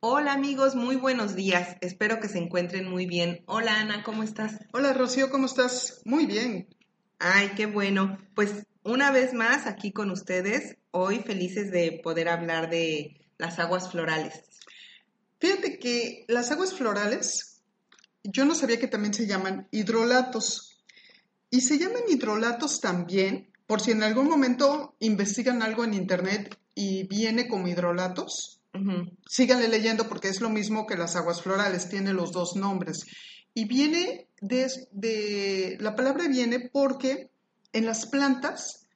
Hola amigos, muy buenos días. Espero que se encuentren muy bien. Hola Ana, ¿cómo estás? Hola Rocío, ¿cómo estás? Muy bien. Ay, qué bueno. Pues una vez más aquí con ustedes, hoy felices de poder hablar de las aguas florales. Fíjate que las aguas florales, yo no sabía que también se llaman hidrolatos. Y se llaman hidrolatos también, por si en algún momento investigan algo en internet y viene como hidrolatos Síganle leyendo porque es lo mismo que las aguas florales, tiene los dos nombres. Y viene de, la palabra viene porque en las plantas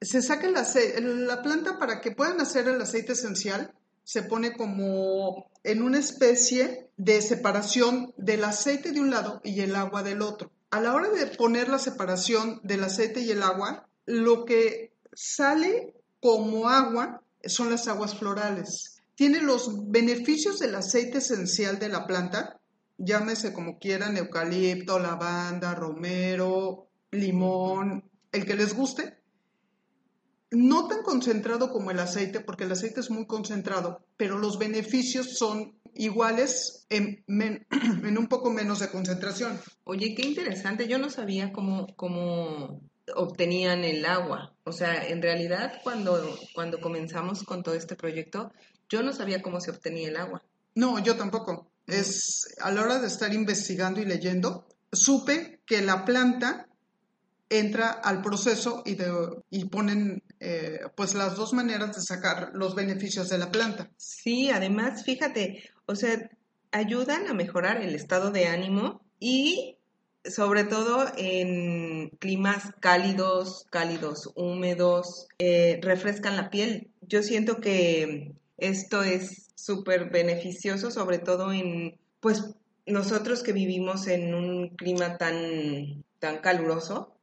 se saca la planta para que puedan hacer el aceite esencial, se pone como en una especie de separación del aceite de un lado y el agua del otro. A la hora de poner la separación del aceite y el agua, lo que sale como agua son las aguas florales tiene los beneficios del aceite esencial de la planta, llámese como quieran, eucalipto, lavanda, romero, limón, el que les guste. No tan concentrado como el aceite, porque el aceite es muy concentrado, pero los beneficios son iguales en, un poco menos de concentración. Oye, qué interesante. Yo no sabía cómo, cómo obtenían el agua. O sea, en realidad cuando, cuando comenzamos con todo este proyecto, yo no sabía cómo se obtenía el agua. No, yo tampoco. Es a la hora de estar investigando y leyendo, supe que la planta entra al proceso y, de, y ponen eh, pues las dos maneras de sacar los beneficios de la planta. Sí, además, fíjate, o sea, ayudan a mejorar el estado de ánimo y sobre todo en climas cálidos, cálidos, húmedos, eh, refrescan la piel. Yo siento que esto es súper beneficioso, sobre todo en, pues, nosotros que vivimos en un clima tan, tan caluroso,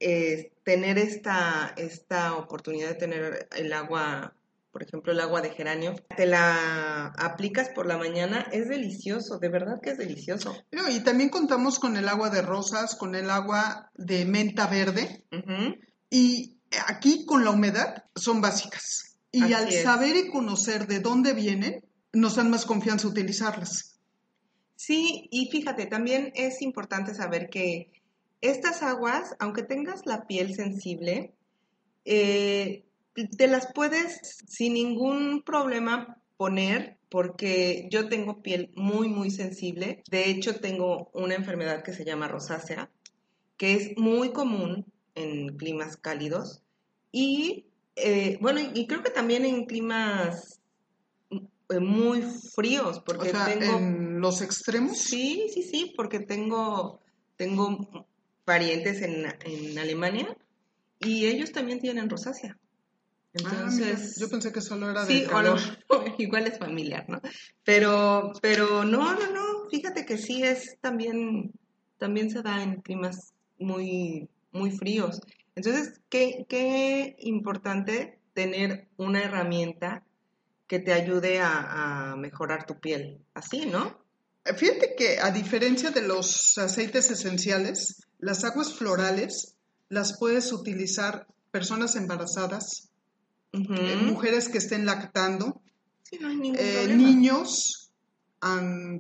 tener esta, esta oportunidad de tener el agua, por ejemplo, el agua de geranio, te la aplicas por la mañana, es delicioso, de verdad que es delicioso. y también contamos con el agua de rosas, con el agua de menta verde, y aquí con la humedad son básicas. Y al saber y conocer de dónde vienen, nos dan más confianza utilizarlas. Sí, y fíjate, también es importante saber que estas aguas, aunque tengas la piel sensible, eh, te las puedes sin ningún problema poner porque yo tengo piel muy, muy sensible. De hecho, tengo una enfermedad que se llama rosácea, que es muy común en climas cálidos y eh, bueno, y creo que también en climas eh, muy fríos, porque tengo... ¿En los extremos? Sí, sí, sí, porque tengo, tengo parientes en, en Alemania y ellos también tienen rosácea. Ah, Entonces, yo pensé que solo era de sí, igual es familiar, ¿no? Pero, pero no, no, no, fíjate que sí es también, también se da en climas muy, muy fríos. Entonces, qué, qué importante tener una herramienta que te ayude a, mejorar tu piel. Así, ¿no? Fíjate que a diferencia de los aceites esenciales, las aguas florales las puedes utilizar personas embarazadas, eh, mujeres que estén lactando, eh, niños,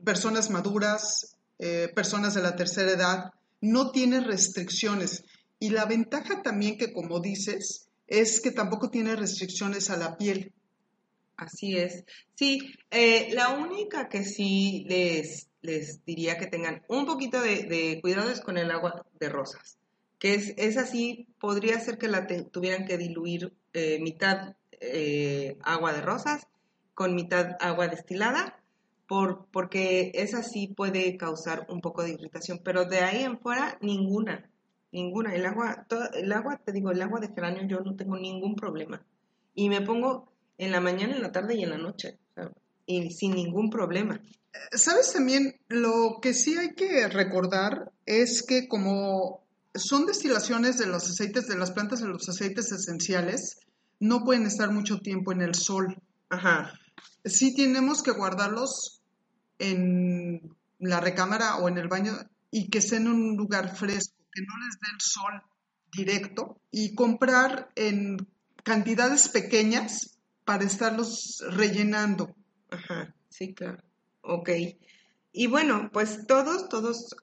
personas maduras, eh, personas de la tercera edad. No tiene restricciones. Y la ventaja también que, como dices, es que tampoco tiene restricciones a la piel. Así es. Sí, eh, la única que sí les, les diría que tengan un poquito de, cuidado es con el agua de rosas, que es, es así, podría ser que la tuvieran que diluir eh, mitad eh, agua de rosas con mitad agua destilada, por, porque esa sí puede causar un poco de irritación, pero de ahí en fuera ninguna. Ninguna. El agua, el agua, te digo, el agua de geranio yo no tengo ningún problema. Y me pongo en la mañana, en la tarde y en la noche. y sin ningún problema. ¿Sabes también? Lo que sí hay que recordar es que como son destilaciones de los aceites, de las plantas de los aceites esenciales, no pueden estar mucho tiempo en el sol. Ajá. Sí tenemos que guardarlos en la recámara o en el baño y que estén en un lugar fresco, que no les dé el sol directo y comprar en cantidades pequeñas para estarlos rellenando. Ajá, sí, claro. Ok. Y bueno, pues todos, todos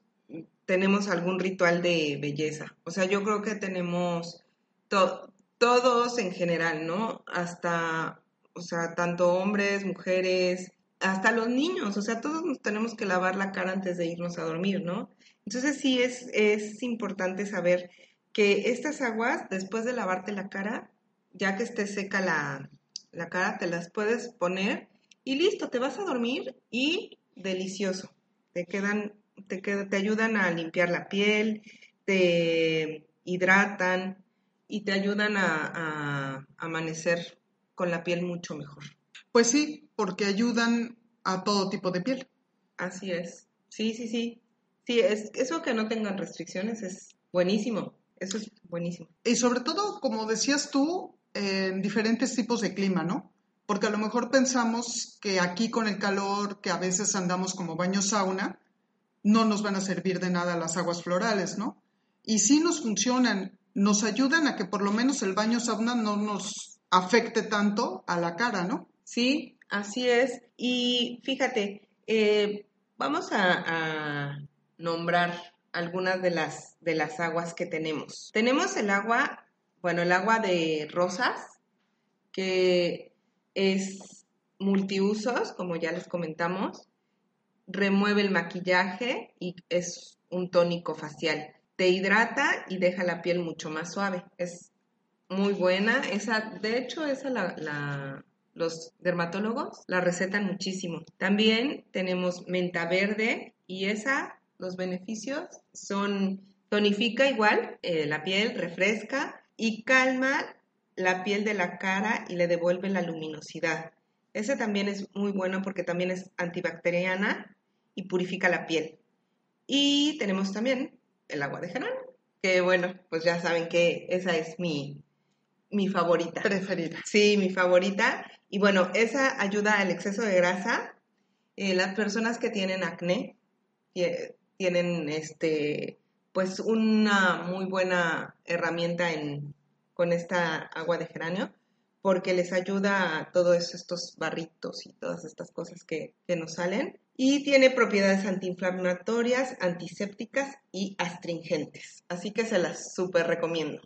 tenemos algún ritual de belleza. O sea, yo creo que tenemos todos en general, ¿no? Hasta, o sea, tanto hombres, mujeres, hasta los niños. O sea, todos nos tenemos que lavar la cara antes de irnos a dormir, ¿no? Entonces sí es, es importante saber que estas aguas, después de lavarte la cara, ya que esté seca la, la cara, te las puedes poner y listo, te vas a dormir y delicioso. Te quedan, te, te ayudan a limpiar la piel, te hidratan y te ayudan a, amanecer con la piel mucho mejor. Pues sí, porque ayudan a todo tipo de piel. Así es. Sí, sí, sí. Sí, es, eso que no tengan restricciones es buenísimo. Eso es buenísimo. Y sobre todo, como decías tú, en diferentes tipos de clima, ¿no? Porque a lo mejor pensamos que aquí con el calor, que a veces andamos como baño sauna, no nos van a servir de nada las aguas florales, ¿no? Y sí nos funcionan, nos ayudan a que por lo menos el baño sauna no nos afecte tanto a la cara, ¿no? Sí, así es. Y fíjate, eh, vamos a, nombrar algunas de las, de las aguas que tenemos. Tenemos el agua, bueno, el agua de rosas, que es multiusos, como ya les comentamos, remueve el maquillaje y es un tónico facial. Te hidrata y deja la piel mucho más suave. Es muy buena. Esa, de hecho, esa la, los dermatólogos la recetan muchísimo. También tenemos menta verde y esa, los beneficios son tonifica igual eh, la piel, refresca y calma la piel de la cara y le devuelve la luminosidad. Ese también es muy bueno porque también es antibacteriana y purifica la piel. Y tenemos también el agua de geranio, que bueno, pues ya saben que esa es mi, mi favorita. Preferida. Sí, mi favorita. Y bueno, esa ayuda al exceso de grasa. Eh, las personas que tienen acné tienen este, pues una muy buena herramienta en con esta agua de geranio porque les ayuda a todos estos barritos y todas estas cosas que, nos salen. Y tiene propiedades antiinflamatorias, antisépticas y astringentes. Así que se las súper recomiendo.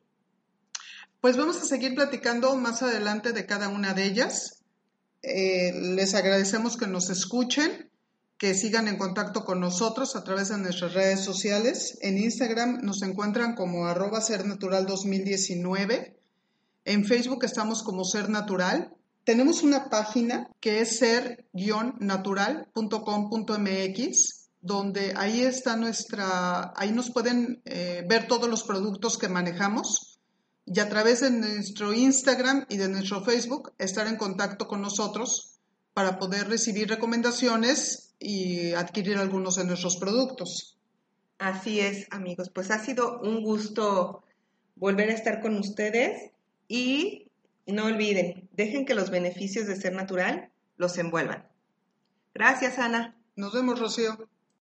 Pues vamos a seguir platicando más adelante de cada una de ellas. Eh, les agradecemos que nos escuchen, que sigan en contacto con nosotros a través de nuestras redes sociales. En Instagram nos encuentran como arroba ser-natural 2019 en Facebook estamos como Ser Natural. Tenemos una página que es ser-natural.com.mx, donde ahí está nuestra, ahí nos pueden eh, ver todos los productos que manejamos y a través de nuestro Instagram y de nuestro Facebook estar en contacto con nosotros para poder recibir recomendaciones y adquirir algunos de nuestros productos. Así es, amigos. Pues ha sido un gusto volver a estar con ustedes y no olviden, dejen que los beneficios de ser natural los envuelvan. Gracias, Ana. Nos vemos, Rocío.